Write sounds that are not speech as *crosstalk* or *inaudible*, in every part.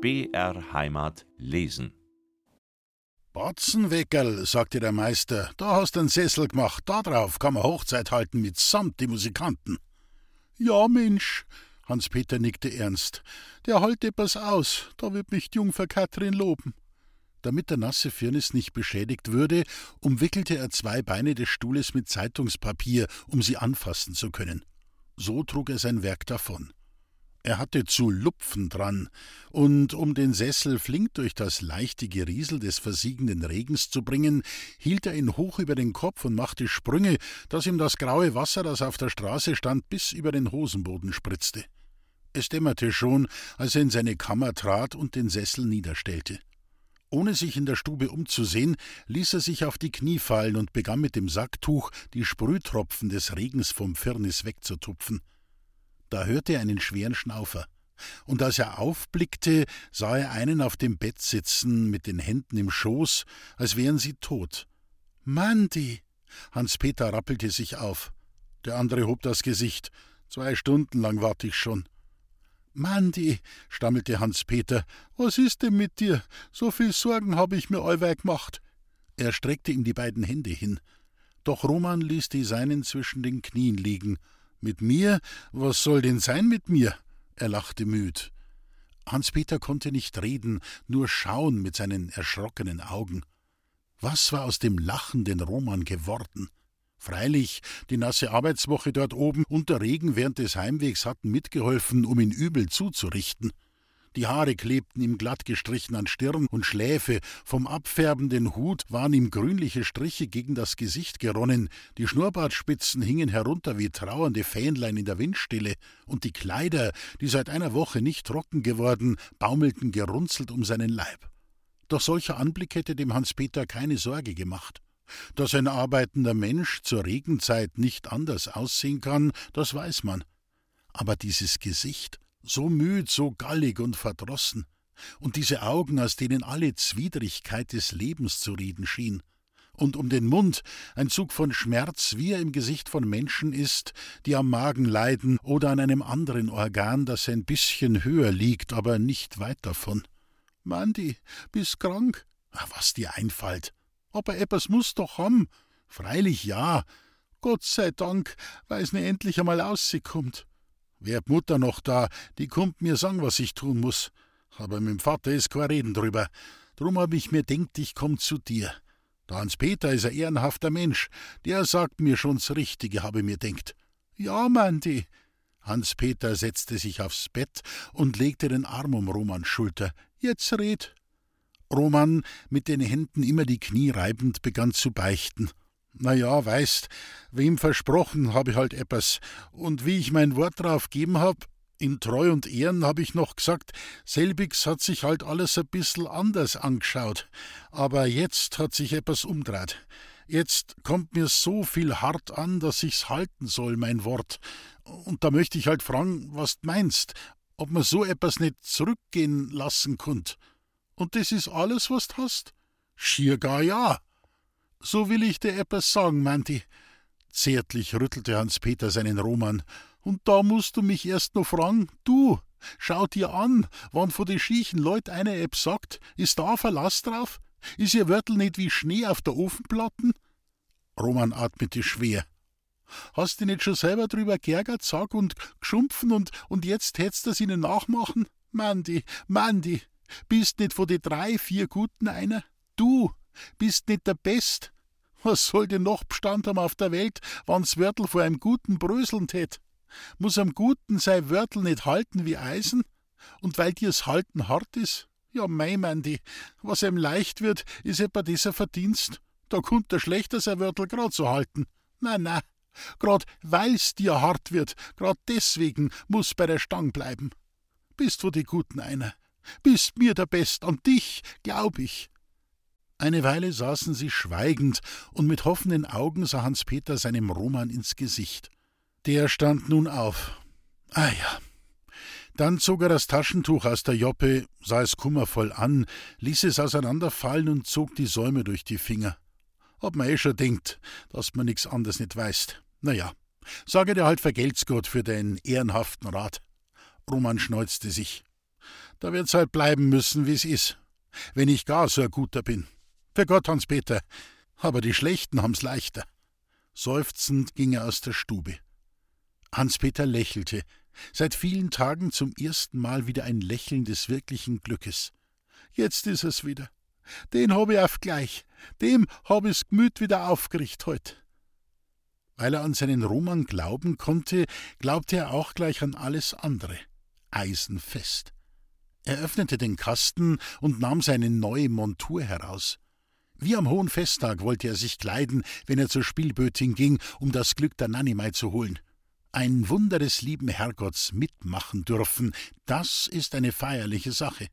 BR Heimat lesen. Batzenweckerl, sagte der Meister, da hast du einen Sessel gemacht, da drauf kann man Hochzeit halten mitsamt die Musikanten. Ja, Mensch, Hans-Peter nickte ernst, der halt etwas aus, da wird mich die Jungfer Katrin loben. Damit der nasse Firnis nicht beschädigt würde, umwickelte er zwei Beine des Stuhles mit Zeitungspapier, um sie anfassen zu können. So trug er sein Werk davon. Er hatte zu lupfen dran, und um den Sessel flink durch das leichte Geriesel des versiegenden Regens zu bringen, hielt er ihn hoch über den Kopf und machte Sprünge, dass ihm das graue Wasser, das auf der Straße stand, bis über den Hosenboden spritzte. Es dämmerte schon, als er in seine Kammer trat und den Sessel niederstellte. Ohne sich in der Stube umzusehen, ließ er sich auf die Knie fallen und begann mit dem Sacktuch die Sprühtropfen des Regens vom Firnis wegzutupfen. Da hörte er einen schweren Schnaufer. Und als er aufblickte, sah er einen auf dem Bett sitzen, mit den Händen im Schoß, als wären sie tot. Mandi! Hans-Peter rappelte sich auf. Der andere hob das Gesicht. Zwei Stunden lang wart ich schon. Mandi, stammelte Hans-Peter, was ist denn mit dir? So viel Sorgen habe ich mir allweil gemacht. Er streckte ihm die beiden Hände hin. Doch Roman ließ die seinen zwischen den Knien liegen. Mit mir? Was soll denn sein mit mir? Er lachte müd. Hans-Peter konnte nicht reden, nur schauen mit seinen erschrockenen Augen. Was war aus dem lachenden Roman geworden? Freilich, die nasse Arbeitswoche dort oben und der Regen während des Heimwegs hatten mitgeholfen, um ihn übel zuzurichten. Die Haare klebten ihm glatt gestrichen an Stirn und Schläfe, vom abfärbenden Hut waren ihm grünliche Striche gegen das Gesicht geronnen, die Schnurrbartspitzen hingen herunter wie trauernde Fähnlein in der Windstille, und die Kleider, die seit einer Woche nicht trocken geworden, baumelten gerunzelt um seinen Leib. Doch solcher Anblick hätte dem Hans-Peter keine Sorge gemacht. Dass ein arbeitender Mensch zur Regenzeit nicht anders aussehen kann, das weiß man. Aber dieses Gesicht, so müd, so gallig und verdrossen, und diese Augen, aus denen alle Zwiedrigkeit des Lebens zu reden schien, und um den Mund ein Zug von Schmerz, wie er im Gesicht von Menschen ist, die am Magen leiden oder an einem anderen Organ, das ein bisschen höher liegt, aber nicht weit davon. Mandi, bist krank? Was dir einfällt. Aber etwas muss doch haben. Freilich ja. Gott sei Dank, weil's ne endlich einmal auskommt. Wär Mutter noch da, die kommt mir sagen, was ich tun muss. Aber mit dem Vater ist kein Reden drüber. Drum hab ich mir denkt, ich komm zu dir. Der Hans-Peter ist ein ehrenhafter Mensch. Der sagt mir schon's Richtige, habe mir denkt. Ja, Mandi. Hans-Peter setzte sich aufs Bett und legte den Arm um Romans Schulter. Jetzt red. Roman, mit den Händen immer die Knie reibend, begann zu beichten. Na ja, weißt, wem versprochen hab ich halt etwas. Und wie ich mein Wort drauf geben hab, in Treu und Ehren hab ich noch gesagt, selbigs hat sich halt alles ein bissl anders angeschaut. Aber jetzt hat sich etwas umdreht. Jetzt kommt mir so viel hart an, dass ich's halten soll, mein Wort. Und da möchte ich halt fragen, was du meinst, ob man so etwas nicht zurückgehen lassen kunt. Und das ist alles, was du hast? Schier gar ja. So will ich dir etwas sagen, Manti. Zärtlich rüttelte Hans-Peter seinen Roman. Und da musst du mich erst noch fragen, du, schau dir an, wann von de schiechen Leut einer Epp sagt, ist da Verlass drauf? Ist ihr Wörtel nicht wie Schnee auf der Ofenplatten? Roman atmete schwer. Hast du nicht schon selber drüber geärgert, sag, und geschumpfen und, und jetzt hättest du's ihnen nachmachen? Mandi, Mandi, bist nicht von de drei, vier Guten einer? Du, bist nicht der Best. Was soll denn noch Bestand haben auf der Welt, wann's Wörtel vor einem Guten bröseln tät? Muss am Guten sei Wörtel nicht halten wie Eisen? Und weil dir's Halten hart is? Ja, mei, Mandi, was einem leicht wird, is etwa dieser Verdienst. Da kommt der schlechter sein Wörtel grad so halten. Na, na, grad weil's dir hart wird, grad deswegen muss bei der Stang bleiben. Bist wo die Guten einer. Bist mir der Best, an dich glaub ich. Eine Weile saßen sie schweigend, und mit hoffenden Augen sah Hans Peter seinem Roman ins Gesicht. Der stand nun auf. Ah ja. Dann zog er das Taschentuch aus der Joppe, sah es kummervoll an, ließ es auseinanderfallen und zog die Säume durch die Finger. Ob man eh schon denkt, dass man nix anderes nicht weiß. Na ja, sage dir halt vergelt's Gott für deinen ehrenhaften Rat. Roman schneuzte sich. Da wird's halt bleiben müssen, wie's is, wenn ich gar so ein guter bin. Für Gott, Hans-Peter, aber die Schlechten haben's leichter. Seufzend ging er aus der Stube. Hans-Peter lächelte, seit vielen Tagen zum ersten Mal wieder ein Lächeln des wirklichen Glückes. Jetzt ist es wieder. Den hab ich auf gleich. Dem hab ich's Gemüt wieder aufgerichtet heut. Weil er an seinen Roman glauben konnte, glaubte er auch gleich an alles andere. Eisenfest. Er öffnete den Kasten und nahm seine neue Montur heraus. Wie am hohen Festtag wollte er sich kleiden, wenn er zur Spielbötin ging, um das Glück der Nanimei zu holen. Ein Wunder des lieben Herrgotts mitmachen dürfen, das ist eine feierliche Sache.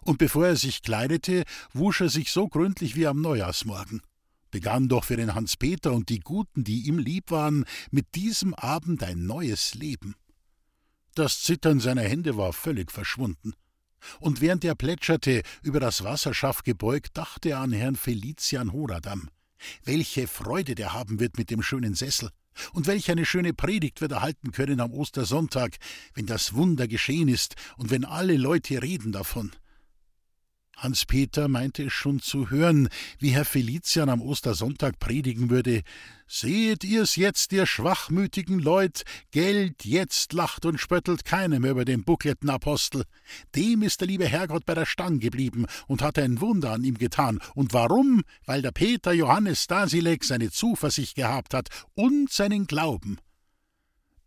Und bevor er sich kleidete, wusch er sich so gründlich wie am Neujahrsmorgen. Begann doch für den Hans-Peter und die Guten, die ihm lieb waren, mit diesem Abend ein neues Leben. Das Zittern seiner Hände war völlig verschwunden. Und während er plätscherte, über das Wasserschaff gebeugt, dachte er an Herrn Felician Horadam. Welche Freude der haben wird mit dem schönen Sessel. Und welch eine schöne Predigt wird er halten können am Ostersonntag, wenn das Wunder geschehen ist und wenn alle Leute reden davon. Hans-Peter meinte es schon zu hören, wie Herr Felician am Ostersonntag predigen würde: Seht ihr's jetzt, ihr schwachmütigen Leut, Geld jetzt lacht und spöttelt keiner mehr über den buckelten Apostel. Dem ist der liebe Herrgott bei der Stang geblieben und hat ein Wunder an ihm getan. Und warum? Weil der Peter Johannes Stasilek seine Zuversicht gehabt hat und seinen Glauben.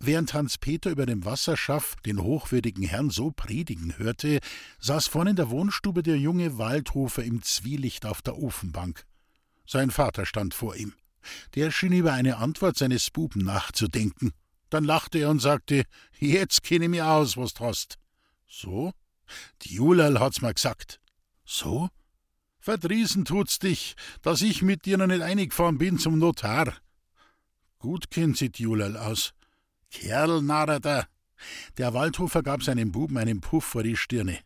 Während Hans Peter über dem Wasserschaff den hochwürdigen Herrn so predigen hörte, saß vorn in der Wohnstube der junge Waldhofer im Zwielicht auf der Ofenbank. Sein Vater stand vor ihm. Der schien über eine Antwort seines Buben nachzudenken. Dann lachte er und sagte: Jetzt kenne ich mir aus, was du hast. So? Die Julal hat's mir gesagt. So? Verdriesen tut's dich, dass ich mit dir noch nicht eingefahren bin zum Notar. Gut kennt sie die Julal aus. Kerl, Narrater! Der Waldhofer gab seinem Buben einen Puff vor die Stirne.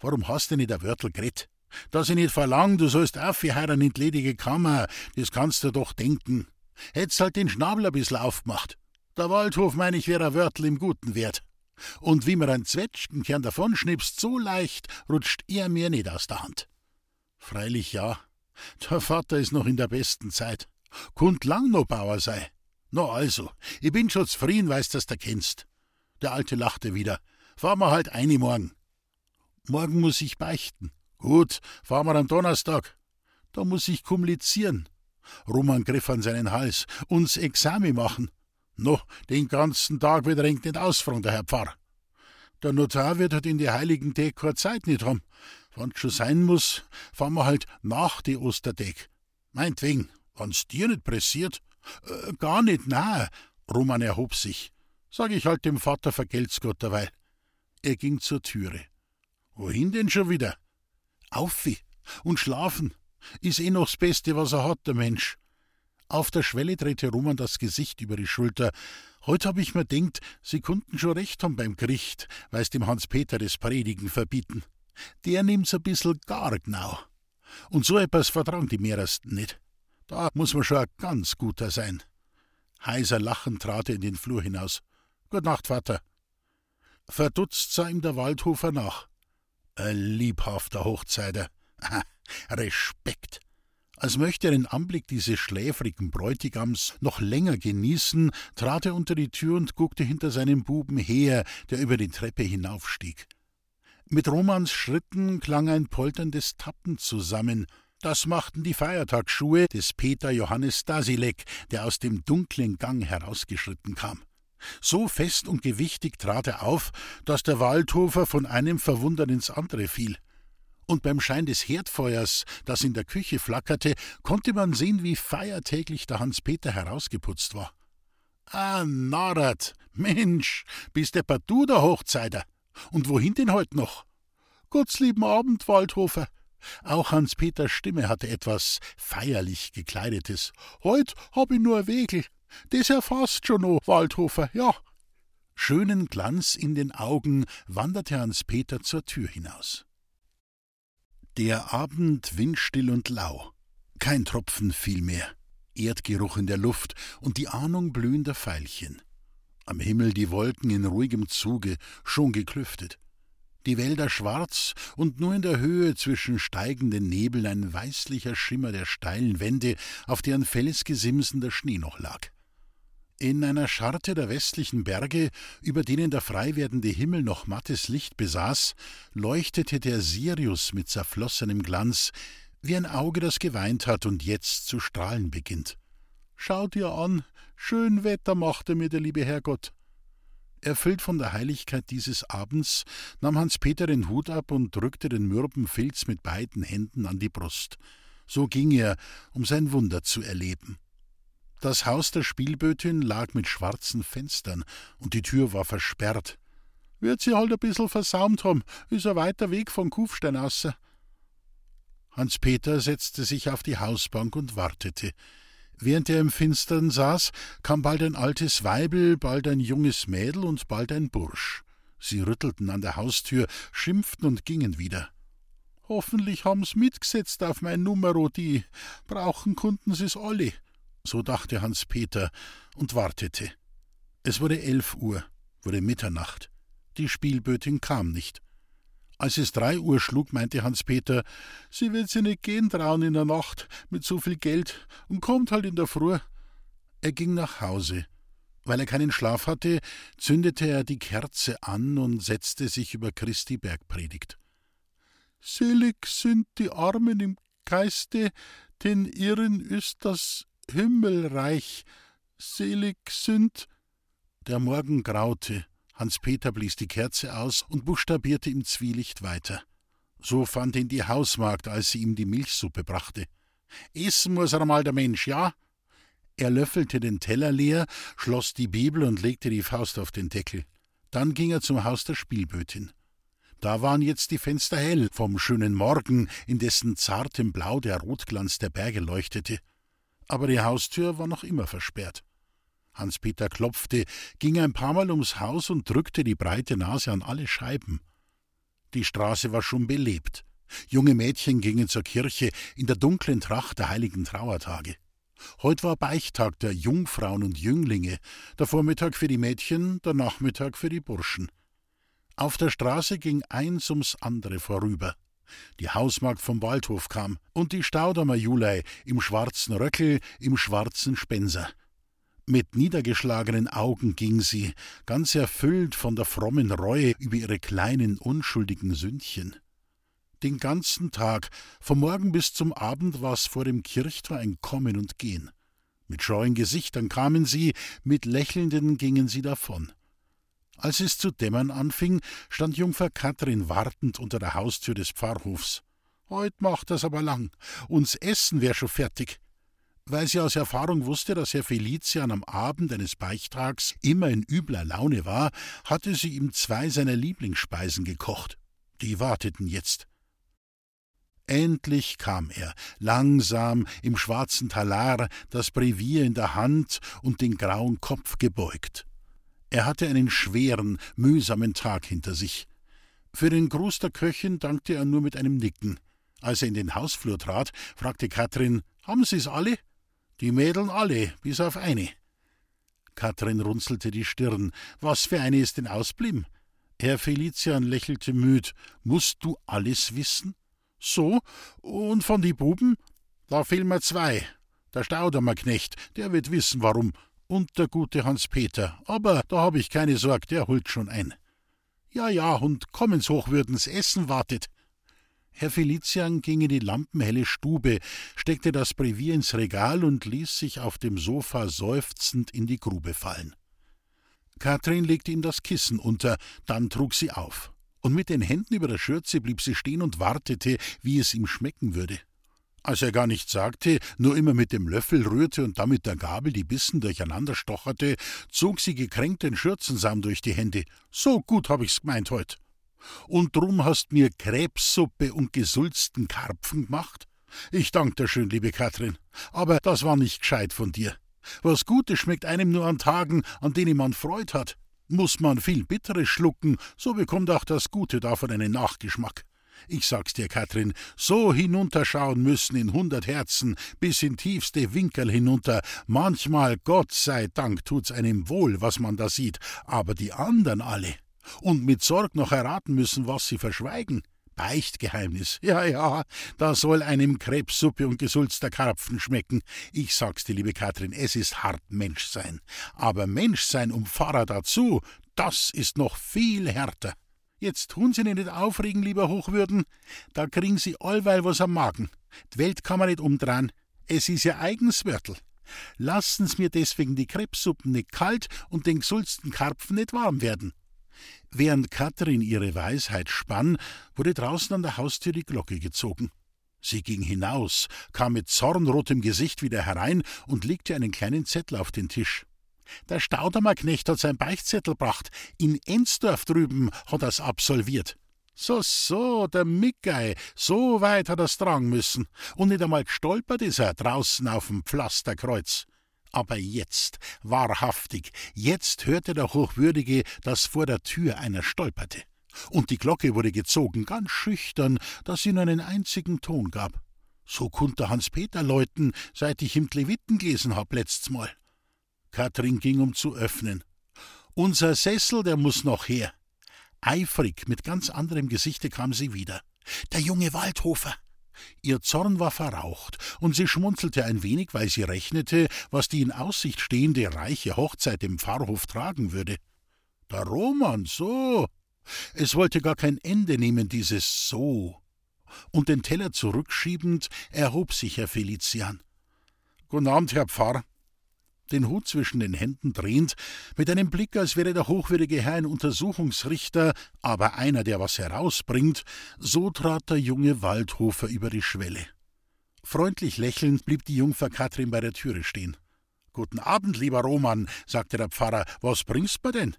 Warum hast du nicht der Wörtel gret? Dass ich nicht verlang, du sollst aufheuern in die ledige Kammer, das kannst du doch denken. Hätt's halt den Schnabel ein bissl aufgemacht. Der Waldhof, mein ich, wäre ein Wörtel im guten Wert. Und wie mir ein Zwetschgenkern davonschnipst, so leicht rutscht er mir nicht aus der Hand. Freilich ja, der Vater ist noch in der besten Zeit. Kund lang noch Bauer sei. Na also, ich bin schon zufrieden, weißt dass du kennst. Der Alte lachte wieder. Fahren wir halt eine morgen. Morgen muss ich beichten. Gut, fahren wir am Donnerstag. Da muss ich kommunizieren. Roman griff an seinen Hals. Uns Examen machen. No, den ganzen Tag wird renkt nicht ausfragen, der Herr Pfarrer. Der Notar wird halt in die heiligen keine Zeit nicht haben. Wann's schon sein muss, fahren wir halt nach die Ostertag. Meinetwegen, wann's dir nicht pressiert, äh, gar nicht nahe. Roman erhob sich. Sag ich halt dem Vater, vergelt's Gott derweil. Er ging zur Türe. Wohin denn schon wieder? Auffi und schlafen. Ist eh noch's Beste, was er hat, der Mensch. Auf der Schwelle drehte Roman das Gesicht über die Schulter. Heut hab ich mir denkt, sie konnten schon recht haben beim Gericht, weil's dem Hans-Peter das Predigen verbieten. Der nimmt's ein bissl gar genau. Und so etwas vertrauen die mehrersten nicht. Da muss man schon ein ganz guter sein. Heiser lachend trat er in den Flur hinaus. Gut Nacht, Vater. Verdutzt sah ihm der Waldhofer nach. Ein liebhafter Hochzeiter. *laughs* Respekt. Als möchte er den Anblick dieses schläfrigen Bräutigams noch länger genießen, trat er unter die Tür und guckte hinter seinem Buben her, der über die Treppe hinaufstieg. Mit Romans Schritten klang ein polterndes Tappen zusammen, das machten die Feiertagsschuhe des Peter Johannes Stasilek, der aus dem dunklen Gang herausgeschritten kam. So fest und gewichtig trat er auf, dass der Waldhofer von einem Verwundern ins andere fiel. Und beim Schein des Herdfeuers, das in der Küche flackerte, konnte man sehen, wie feiertäglich der Hans-Peter herausgeputzt war. Ah, Narrat, Mensch, bist der du der Hochzeiter? Und wohin denn heut noch? Gottslieben Abend, Waldhofer, auch Hans-Peters Stimme hatte etwas feierlich gekleidetes. Heut hab ich nur Wegel. Das erfasst schon no, Waldhofer, ja. Schönen Glanz in den Augen wanderte Hans-Peter zur Tür hinaus. Der Abend windstill und lau. Kein Tropfen fiel mehr. Erdgeruch in der Luft und die Ahnung blühender Veilchen. Am Himmel die Wolken in ruhigem Zuge, schon geklüftet. Die Wälder schwarz und nur in der Höhe zwischen steigenden Nebeln ein weißlicher Schimmer der steilen Wände, auf deren Felsgesimsen der Schnee noch lag. In einer Scharte der westlichen Berge, über denen der frei werdende Himmel noch mattes Licht besaß, leuchtete der Sirius mit zerflossenem Glanz, wie ein Auge, das geweint hat und jetzt zu strahlen beginnt. Schau dir an, schön Wetter machte mir der liebe Herrgott. Erfüllt von der Heiligkeit dieses Abends, nahm Hans Peter den Hut ab und drückte den mürben Filz mit beiden Händen an die Brust. So ging er, um sein Wunder zu erleben. Das Haus der Spielbötin lag mit schwarzen Fenstern und die Tür war versperrt. Wird sie halt ein bissel versaumt haben, ist ein weiter Weg von Kufstein außer. Hans Peter setzte sich auf die Hausbank und wartete. Während er im Finstern saß, kam bald ein altes Weibel, bald ein junges Mädel und bald ein Bursch. Sie rüttelten an der Haustür, schimpften und gingen wieder. Hoffentlich haben's mitgesetzt auf mein Numero, die brauchen konnten sie's alle. So dachte Hans Peter und wartete. Es wurde elf Uhr, wurde Mitternacht. Die Spielbötin kam nicht. Als es drei Uhr schlug, meinte Hans-Peter, sie wird sich nicht gehen trauen in der Nacht mit so viel Geld und kommt halt in der Früh. Er ging nach Hause. Weil er keinen Schlaf hatte, zündete er die Kerze an und setzte sich über Christi Bergpredigt. Selig sind die Armen im Geiste, denn ihren ist das Himmelreich. Selig sind. Der Morgen graute. Hans-Peter blies die Kerze aus und buchstabierte im Zwielicht weiter. So fand ihn die Hausmagd, als sie ihm die Milchsuppe brachte. Essen muss er mal der Mensch, ja? Er löffelte den Teller leer, schloss die Bibel und legte die Faust auf den Deckel. Dann ging er zum Haus der Spielbötin. Da waren jetzt die Fenster hell vom schönen Morgen, in dessen zartem Blau der Rotglanz der Berge leuchtete. Aber die Haustür war noch immer versperrt. Hans-Peter klopfte, ging ein paar Mal ums Haus und drückte die breite Nase an alle Scheiben. Die Straße war schon belebt. Junge Mädchen gingen zur Kirche in der dunklen Tracht der heiligen Trauertage. Heut war Beichtag der Jungfrauen und Jünglinge, der Vormittag für die Mädchen, der Nachmittag für die Burschen. Auf der Straße ging eins ums andere vorüber. Die Hausmagd vom Waldhof kam und die Staudamer Julei im schwarzen Röckel, im schwarzen Spenser. Mit niedergeschlagenen Augen ging sie, ganz erfüllt von der frommen Reue über ihre kleinen unschuldigen Sündchen. Den ganzen Tag, vom Morgen bis zum Abend, war's vor dem Kirchtor ein Kommen und Gehen. Mit scheuen Gesichtern kamen sie, mit lächelnden gingen sie davon. Als es zu dämmern anfing, stand Jungfer Katrin wartend unter der Haustür des Pfarrhofs. Heut macht das aber lang. Uns Essen wär schon fertig. Weil sie aus Erfahrung wusste, dass Herr Felician am Abend eines Beichtags immer in übler Laune war, hatte sie ihm zwei seiner Lieblingsspeisen gekocht. Die warteten jetzt. Endlich kam er, langsam, im schwarzen Talar, das Brevier in der Hand und den grauen Kopf gebeugt. Er hatte einen schweren, mühsamen Tag hinter sich. Für den Gruß der Köchin dankte er nur mit einem Nicken. Als er in den Hausflur trat, fragte Katrin: Haben Sie's alle? Die Mädeln alle, bis auf eine. Katrin runzelte die Stirn. Was für eine ist denn ausblieben? Herr Felician lächelte müd. Musst du alles wissen? So, und von die Buben? Da fehlen mir zwei. Der Staudamerknecht, der wird wissen, warum. Und der gute Hans-Peter. Aber da hab ich keine Sorg, der holt schon ein. Ja, ja, und kommens Hochwürdens Essen wartet. Herr Felician ging in die lampenhelle Stube, steckte das Brevier ins Regal und ließ sich auf dem Sofa seufzend in die Grube fallen. Katrin legte ihm das Kissen unter, dann trug sie auf. Und mit den Händen über der Schürze blieb sie stehen und wartete, wie es ihm schmecken würde. Als er gar nichts sagte, nur immer mit dem Löffel rührte und damit der Gabel die Bissen durcheinander stocherte, zog sie gekränkt den Schürzensaum durch die Hände. So gut hab ich's gemeint heut. Und drum hast mir Krebssuppe und gesulzten Karpfen gemacht? Ich dank dir schön, liebe Katrin, aber das war nicht gescheit von dir. Was Gutes schmeckt einem nur an Tagen, an denen man Freud hat. Muss man viel Bitteres schlucken, so bekommt auch das Gute davon einen Nachgeschmack. Ich sag's dir, Katrin, so hinunterschauen müssen in hundert Herzen, bis in tiefste Winkel hinunter. Manchmal, Gott sei Dank, tut's einem wohl, was man da sieht, aber die andern alle. Und mit Sorg noch erraten müssen, was sie verschweigen. Beichtgeheimnis. Ja, ja, da soll einem Krebssuppe und gesulzter Karpfen schmecken. Ich sag's dir, liebe Katrin, es ist hart Menschsein. Aber Menschsein um Pfarrer dazu, das ist noch viel härter. Jetzt tun Sie nicht aufregen, lieber Hochwürden. Da kriegen Sie allweil was am Magen. Die Welt kann man nicht umdrehen. Es ist ja eigens Wörtel. Lassen Sie mir deswegen die Krebssuppen nicht kalt und den gesulzten Karpfen nicht warm werden. Während Katrin ihre Weisheit spann, wurde draußen an der Haustür die Glocke gezogen. Sie ging hinaus, kam mit zornrotem Gesicht wieder herein und legte einen kleinen Zettel auf den Tisch. Der Staudamerknecht hat sein Beichtzettel gebracht. In Ensdorf drüben hat er's absolviert. So, so, der Mickey, so weit hat er's tragen müssen. Und nicht einmal gestolpert ist er draußen auf dem Pflasterkreuz. Aber jetzt, wahrhaftig, jetzt hörte der Hochwürdige, dass vor der Tür einer stolperte. Und die Glocke wurde gezogen, ganz schüchtern, dass sie nur einen einzigen Ton gab. So konnte Hans-Peter läuten, seit ich im Leviten gelesen hab letztes Mal. Katrin ging, um zu öffnen. Unser Sessel, der muss noch her. Eifrig, mit ganz anderem Gesichte kam sie wieder. Der junge Waldhofer. Ihr Zorn war verraucht, und sie schmunzelte ein wenig, weil sie rechnete, was die in Aussicht stehende reiche Hochzeit im Pfarrhof tragen würde. Der Roman, so. Es wollte gar kein Ende nehmen, dieses So. Und den Teller zurückschiebend, erhob sich Herr Felician. Guten Abend, Herr Pfarr den Hut zwischen den Händen drehend, mit einem Blick, als wäre der hochwürdige Herr ein Untersuchungsrichter, aber einer, der was herausbringt, so trat der junge Waldhofer über die Schwelle. Freundlich lächelnd blieb die Jungfer Katrin bei der Türe stehen. Guten Abend, lieber Roman, sagte der Pfarrer, was bringst du denn?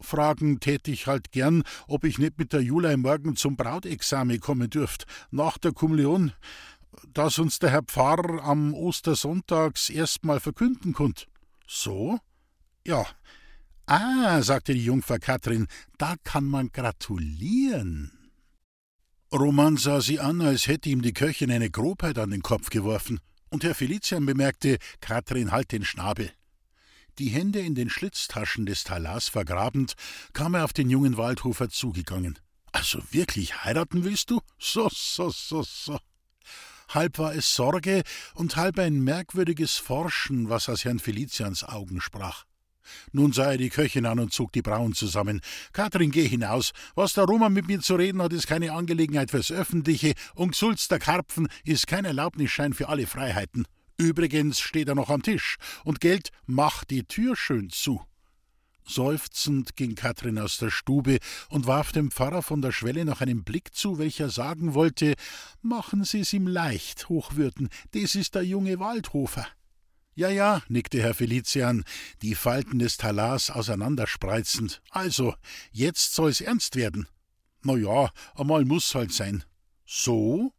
Fragen täte ich halt gern, ob ich nicht mit der Julei morgen zum Brautexamen kommen dürft, nach der Kommunion das uns der Herr Pfarrer am Ostersonntags erstmal verkünden konnt. So? Ja. Ah, sagte die Jungfer Katrin, da kann man gratulieren. Roman sah sie an, als hätte ihm die Köchin eine Grobheit an den Kopf geworfen, und Herr Felician bemerkte, Katrin halt den Schnabel. Die Hände in den Schlitztaschen des Talars vergrabend, kam er auf den jungen Waldhofer zugegangen. Also wirklich heiraten willst du? So, so, so, so halb war es Sorge und halb ein merkwürdiges Forschen, was aus Herrn Felicians Augen sprach. Nun sah er die Köchin an und zog die Brauen zusammen. Katrin, geh hinaus. Was der Roman mit mir zu reden hat, ist keine Angelegenheit fürs Öffentliche, und Sulz der Karpfen ist kein Erlaubnisschein für alle Freiheiten. Übrigens steht er noch am Tisch, und Geld macht die Tür schön zu. Seufzend ging Katrin aus der Stube und warf dem Pfarrer von der Schwelle noch einen Blick zu, welcher sagen wollte: Machen Sie's ihm leicht, Hochwürden, des ist der junge Waldhofer. Ja, ja, nickte Herr Felician, die Falten des Talars auseinanderspreizend. Also, jetzt soll's ernst werden. Na ja, einmal muss halt sein. So?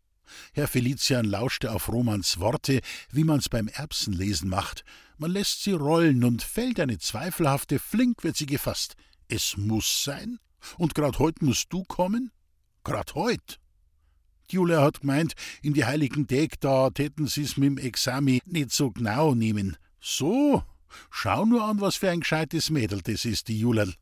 Herr Felician lauschte auf Romans Worte, wie man's beim Erbsenlesen macht. Man lässt sie rollen und fällt eine zweifelhafte, flink wird sie gefasst. Es muss sein? Und grad heut musst du kommen? Grad heut? Julia hat gemeint, in die heiligen Tag, da täten sie's mit'm Exami nicht so genau nehmen. So? Schau nur an, was für ein gescheites Mädel das ist, die Julerl.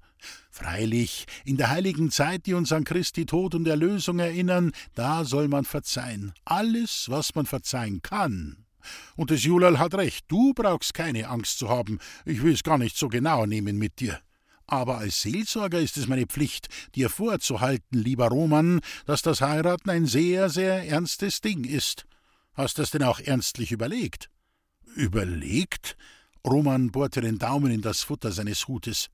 Freilich, in der heiligen Zeit, die uns an Christi Tod und Erlösung erinnern, da soll man verzeihen. Alles, was man verzeihen kann. Und das Julal hat recht, du brauchst keine Angst zu haben, ich will's gar nicht so genau nehmen mit dir. Aber als Seelsorger ist es meine Pflicht, dir vorzuhalten, lieber Roman, dass das Heiraten ein sehr, sehr ernstes Ding ist. Hast das denn auch ernstlich überlegt? Überlegt? Roman bohrte den Daumen in das Futter seines Hutes.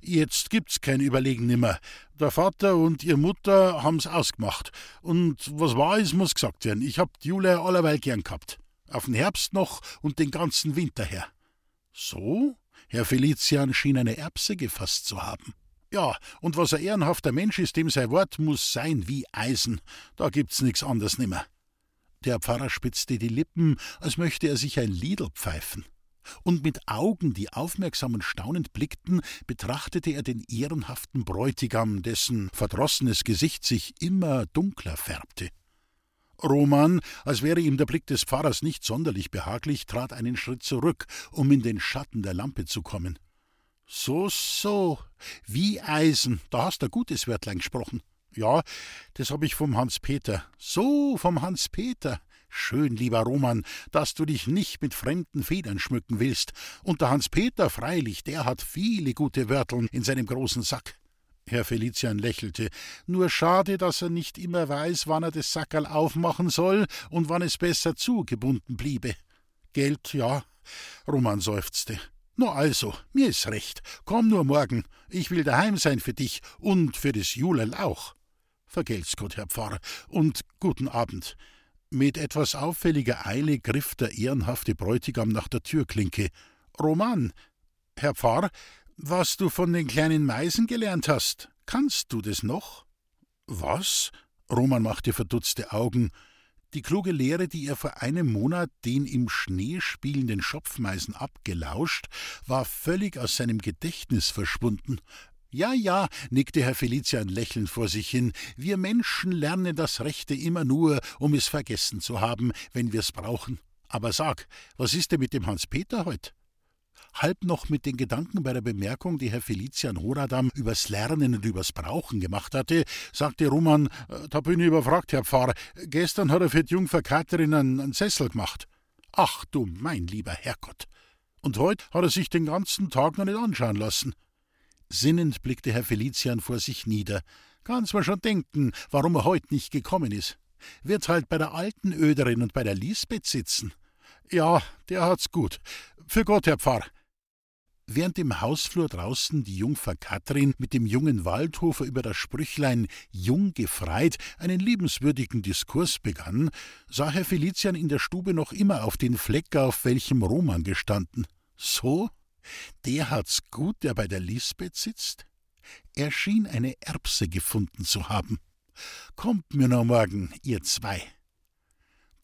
Jetzt gibt's kein Überlegen nimmer. Der Vater und ihr Mutter haben's ausgemacht. Und was wahr ist, muss gesagt werden. Ich hab Jule allerweil gern gehabt auf den Herbst noch und den ganzen Winter her. So? Herr Felician schien eine Erbse gefasst zu haben. Ja, und was ein ehrenhafter Mensch ist, dem sein Wort muss sein wie Eisen. Da gibt's nix anderes nimmer. Der Pfarrer spitzte die Lippen, als möchte er sich ein Liedl pfeifen. Und mit Augen, die aufmerksam und staunend blickten, betrachtete er den ehrenhaften Bräutigam, dessen verdrossenes Gesicht sich immer dunkler färbte. Roman, als wäre ihm der Blick des Pfarrers nicht sonderlich behaglich, trat einen Schritt zurück, um in den Schatten der Lampe zu kommen. So, so, wie Eisen, da hast du ein gutes Wörtlein gesprochen. Ja, das hab ich vom Hans-Peter. So, vom Hans-Peter. Schön, lieber Roman, dass du dich nicht mit fremden Federn schmücken willst. Und der Hans-Peter, freilich, der hat viele gute Wörteln in seinem großen Sack. Herr Felician lächelte. Nur schade, dass er nicht immer weiß, wann er das Sackerl aufmachen soll und wann es besser zugebunden bliebe. Geld, ja. Roman seufzte. Na also, mir ist recht. Komm nur morgen. Ich will daheim sein für dich und für das Julel auch. Vergelt's Gott, Herr Pfarrer, und guten Abend. Mit etwas auffälliger Eile griff der ehrenhafte Bräutigam nach der Türklinke. Roman, Herr Pfarr, was du von den kleinen Meisen gelernt hast, kannst du das noch? Was? Roman machte verdutzte Augen. Die kluge Lehre, die er vor einem Monat den im Schnee spielenden Schopfmeisen abgelauscht, war völlig aus seinem Gedächtnis verschwunden. Ja, ja, nickte Herr Felician lächelnd vor sich hin, wir Menschen lernen das Rechte immer nur, um es vergessen zu haben, wenn wir's brauchen. Aber sag, was ist denn mit dem Hans-Peter heut? Halb noch mit den Gedanken bei der Bemerkung, die Herr Felician Horadam übers Lernen und übers Brauchen gemacht hatte, sagte Roman, äh, da bin ich überfragt, Herr Pfarrer, gestern hat er für die Jungfer Katerin einen, einen Sessel gemacht. Ach du mein lieber Herrgott. Und heut hat er sich den ganzen Tag noch nicht anschauen lassen. Sinnend blickte Herr Felician vor sich nieder. Kann's mir schon denken, warum er heut nicht gekommen ist. Wird halt bei der alten Öderin und bei der Lisbeth sitzen. Ja, der hat's gut. Für Gott, Herr Pfarr. Während im Hausflur draußen die Jungfer Katrin mit dem jungen Waldhofer über das Sprüchlein Jung gefreit einen liebenswürdigen Diskurs begann, sah Herr Felician in der Stube noch immer auf den Fleck, auf welchem Roman gestanden. So? Der hat's gut, der bei der Lisbeth sitzt? Er schien eine Erbse gefunden zu haben. Kommt mir noch morgen, ihr zwei.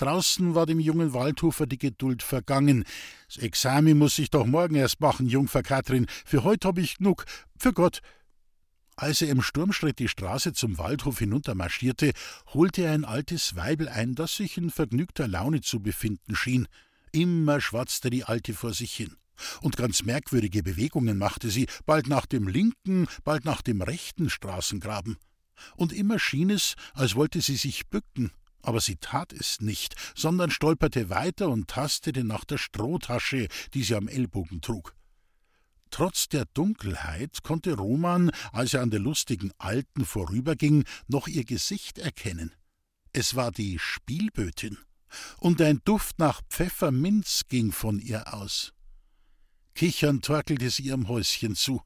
Draußen war dem jungen Waldhofer die Geduld vergangen. Das Examen muss ich doch morgen erst machen, Jungfer Katrin. Für heut hab ich genug. Für Gott. Als er im Sturmschritt die Straße zum Waldhof hinuntermarschierte, holte er ein altes Weibel ein, das sich in vergnügter Laune zu befinden schien. Immer schwatzte die Alte vor sich hin und ganz merkwürdige Bewegungen machte sie, bald nach dem linken, bald nach dem rechten Straßengraben. Und immer schien es, als wollte sie sich bücken, aber sie tat es nicht, sondern stolperte weiter und tastete nach der Strohtasche, die sie am Ellbogen trug. Trotz der Dunkelheit konnte Roman, als er an der lustigen Alten vorüberging, noch ihr Gesicht erkennen. Es war die Spielbötin, und ein Duft nach Pfefferminz ging von ihr aus. Kichernd torkelte sie ihrem Häuschen zu.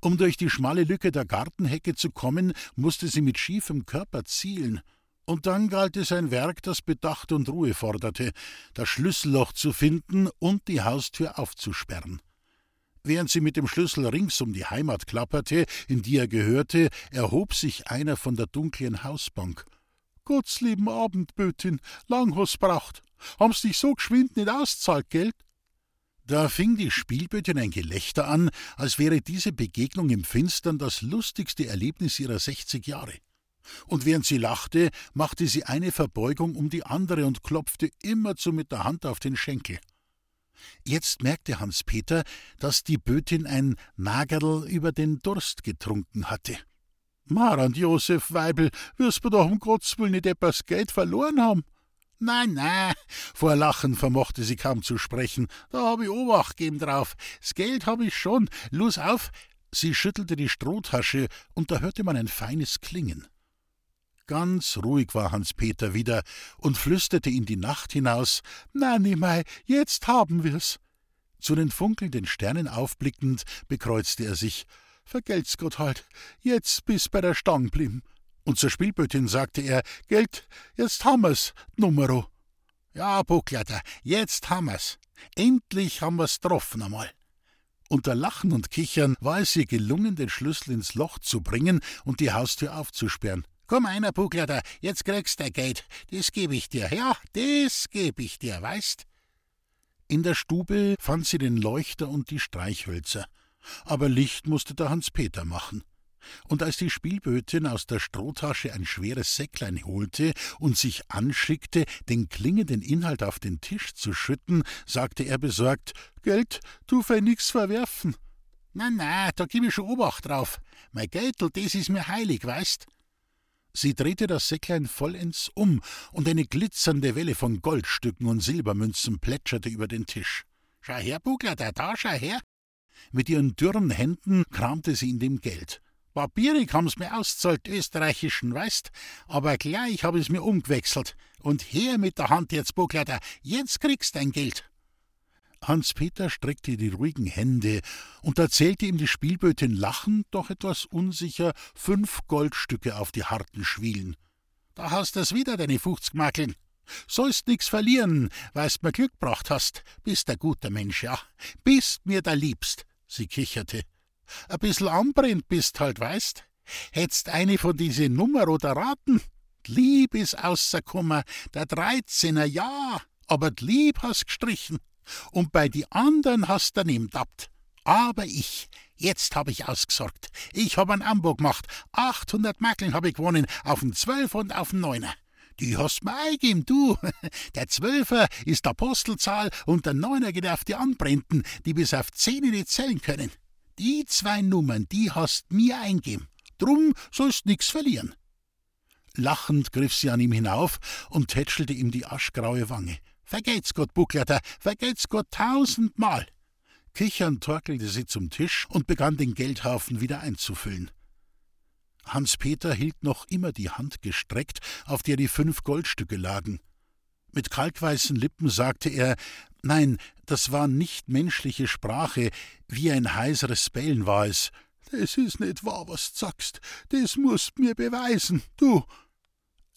Um durch die schmale Lücke der Gartenhecke zu kommen, musste sie mit schiefem Körper zielen. Und dann galt es ein Werk, das Bedacht und Ruhe forderte, das Schlüsselloch zu finden und die Haustür aufzusperren. Während sie mit dem Schlüssel rings um die Heimat klapperte, in die er gehörte, erhob sich einer von der dunklen Hausbank. Gott's lieben Abend, Bötin, lang hast braucht. Haben's dich so geschwind nicht auszahlt, Geld? Da fing die Spielbötin ein Gelächter an, als wäre diese Begegnung im Finstern das lustigste Erlebnis ihrer sechzig Jahre. Und während sie lachte, machte sie eine Verbeugung um die andere und klopfte immerzu mit der Hand auf den Schenkel. Jetzt merkte Hans Peter, dass die Bötin ein Nagerl über den Durst getrunken hatte. Marand Josef Weibel, wirst du doch um Gottes Willen nicht etwas Geld verloren haben? Nein, nein, vor Lachen vermochte sie kaum zu sprechen. Da hab ich Obacht geben drauf. Das Geld hab ich schon. Los auf! Sie schüttelte die Strohtasche, und da hörte man ein feines Klingen. Ganz ruhig war Hans Peter wieder und flüsterte in die Nacht hinaus: Na, Nimei, jetzt haben wir's. Zu den funkelnden Sternen aufblickend bekreuzte er sich. Vergelt's Gott halt, jetzt bis bei der Stang blim. Und zur Spielbötin sagte er: Geld, jetzt haben wir's, Numero. Ja, Buckleiter, jetzt haben wir's. Endlich haben wir's getroffen einmal. Unter Lachen und Kichern war es ihr gelungen, den Schlüssel ins Loch zu bringen und die Haustür aufzusperren. Komm einer, Buckleiter, jetzt kriegst du Geld. Das geb ich dir. Ja, das geb ich dir, weißt? In der Stube fand sie den Leuchter und die Streichhölzer. Aber Licht musste der Hans-Peter machen. Und als die Spielbötin aus der Strohtasche ein schweres Säcklein holte und sich anschickte, den klingenden Inhalt auf den Tisch zu schütten, sagte er besorgt: Geld, tu für nix verwerfen. Na, na, da gib ich schon Obacht drauf. Mein Geldl, das ist mir heilig, weißt? Sie drehte das Säcklein vollends um, und eine glitzernde Welle von Goldstücken und Silbermünzen plätscherte über den Tisch. Schau her, Bugler, da, da, schau her. Mit ihren dürren Händen kramte sie in dem Geld. Papierig haben's mir auszahlt, österreichischen, weißt, aber gleich hab ich's mir umgewechselt. Und her mit der Hand jetzt, Buckleiter, jetzt kriegst dein Geld. Hans-Peter streckte die ruhigen Hände und erzählte ihm die Spielbötin lachend, doch etwas unsicher, fünf Goldstücke auf die harten Schwielen. Da hast du's wieder, deine Fuchsgmakeln. Sollst nix verlieren, weil's mir Glück gebracht hast. Bist ein guter Mensch, ja. Bist mir der Liebst. Sie kicherte. Ein bissl anbrennt bist halt, weißt. Hättst eine von diese Nummer oder Raten. Lieb is ausserkummer, der Dreizehner, ja, aber Lieb hast gestrichen. Und bei die andern hast daneben tappt. Aber ich, jetzt hab ich ausgesorgt. Ich hab ein Ambo gemacht. 800 Makeln hab ich gewonnen, auf'n Zwölf und auf'n Neuner. Die hast mir eingegeben, du. *laughs* Der Zwölfer ist der Postelzahl und der Neuner geht auf die Anbrennten, die bis auf Zehn nicht zählen können. Die zwei Nummern, die hast mir eingegeben. Drum sollst nix verlieren. Lachend griff sie an ihm hinauf und tätschelte ihm die aschgraue Wange. Vergeht's Gott, Bucklerter, vergeht's Gott tausendmal. Kichernd torkelte sie zum Tisch und begann den Geldhaufen wieder einzufüllen. Hans-Peter hielt noch immer die Hand gestreckt, auf der die fünf Goldstücke lagen. Mit kalkweißen Lippen sagte er: Nein, das war nicht menschliche Sprache, wie ein heiseres Bellen war es. Das ist nicht wahr, was du sagst. Das musst mir beweisen, du.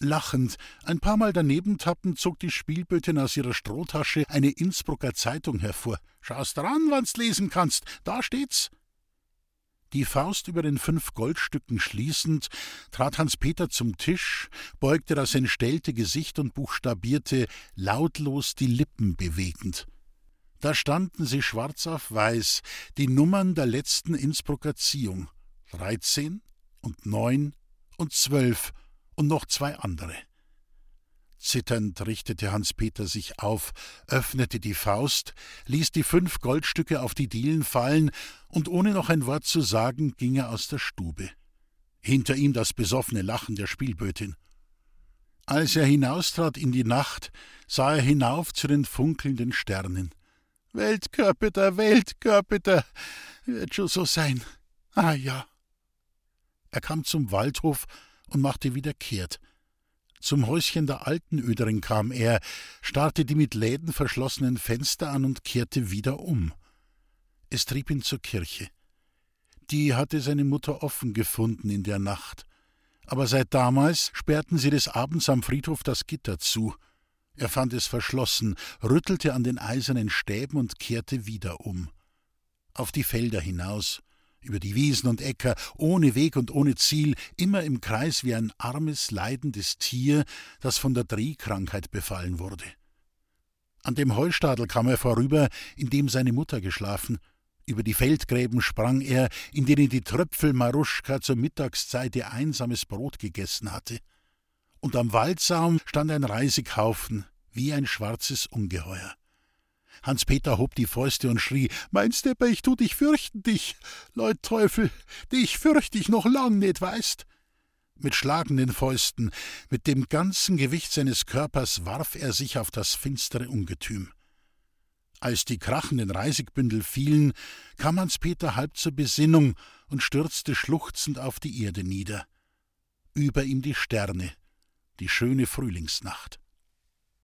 Lachend, ein paar Mal daneben tappend, zog die Spielbötin aus ihrer Strohtasche eine Innsbrucker Zeitung hervor. Schaust dran, wann's lesen kannst, da steht's. Die Faust über den fünf Goldstücken schließend, trat Hans-Peter zum Tisch, beugte das entstellte Gesicht und buchstabierte, lautlos die Lippen bewegend. Da standen sie schwarz auf weiß, die Nummern der letzten Innsbrucker Ziehung. Dreizehn und neun und zwölf und noch zwei andere. Zitternd richtete Hans-Peter sich auf, öffnete die Faust, ließ die fünf Goldstücke auf die Dielen fallen, und ohne noch ein Wort zu sagen, ging er aus der Stube. Hinter ihm das besoffene Lachen der Spielbötin. Als er hinaustrat in die Nacht, sah er hinauf zu den funkelnden Sternen. Weltkörpeter, Weltkörpeter, wird schon so sein. Ah ja. Er kam zum Waldhof und machte wieder kehrt. Zum Häuschen der alten Öderin kam er, starrte die mit Läden verschlossenen Fenster an und kehrte wieder um. Es trieb ihn zur Kirche. Die hatte seine Mutter offen gefunden in der Nacht. Aber seit damals sperrten sie des Abends am Friedhof das Gitter zu. Er fand es verschlossen, rüttelte an den eisernen Stäben und kehrte wieder um. Auf die Felder hinaus, über die Wiesen und Äcker, ohne Weg und ohne Ziel, immer im Kreis wie ein armes, leidendes Tier, das von der Drehkrankheit befallen wurde. An dem Heustadel kam er vorüber, in dem seine Mutter geschlafen. Über die Feldgräben sprang er, in denen die Tröpfel Maruschka zur Mittagszeit ihr einsames Brot gegessen hatte. Und am Waldsaum stand ein Reisighaufen, wie ein schwarzes Ungeheuer. Hans-Peter hob die Fäuste und schrie: Mein Stepper, ich tu dich fürchten dich. Leut Teufel, dich fürcht ich noch lang nicht, weißt? Mit schlagenden Fäusten, mit dem ganzen Gewicht seines Körpers warf er sich auf das finstere Ungetüm. Als die krachenden Reisigbündel fielen, kam Hans-Peter halb zur Besinnung und stürzte schluchzend auf die Erde nieder. Über ihm die Sterne, die schöne Frühlingsnacht.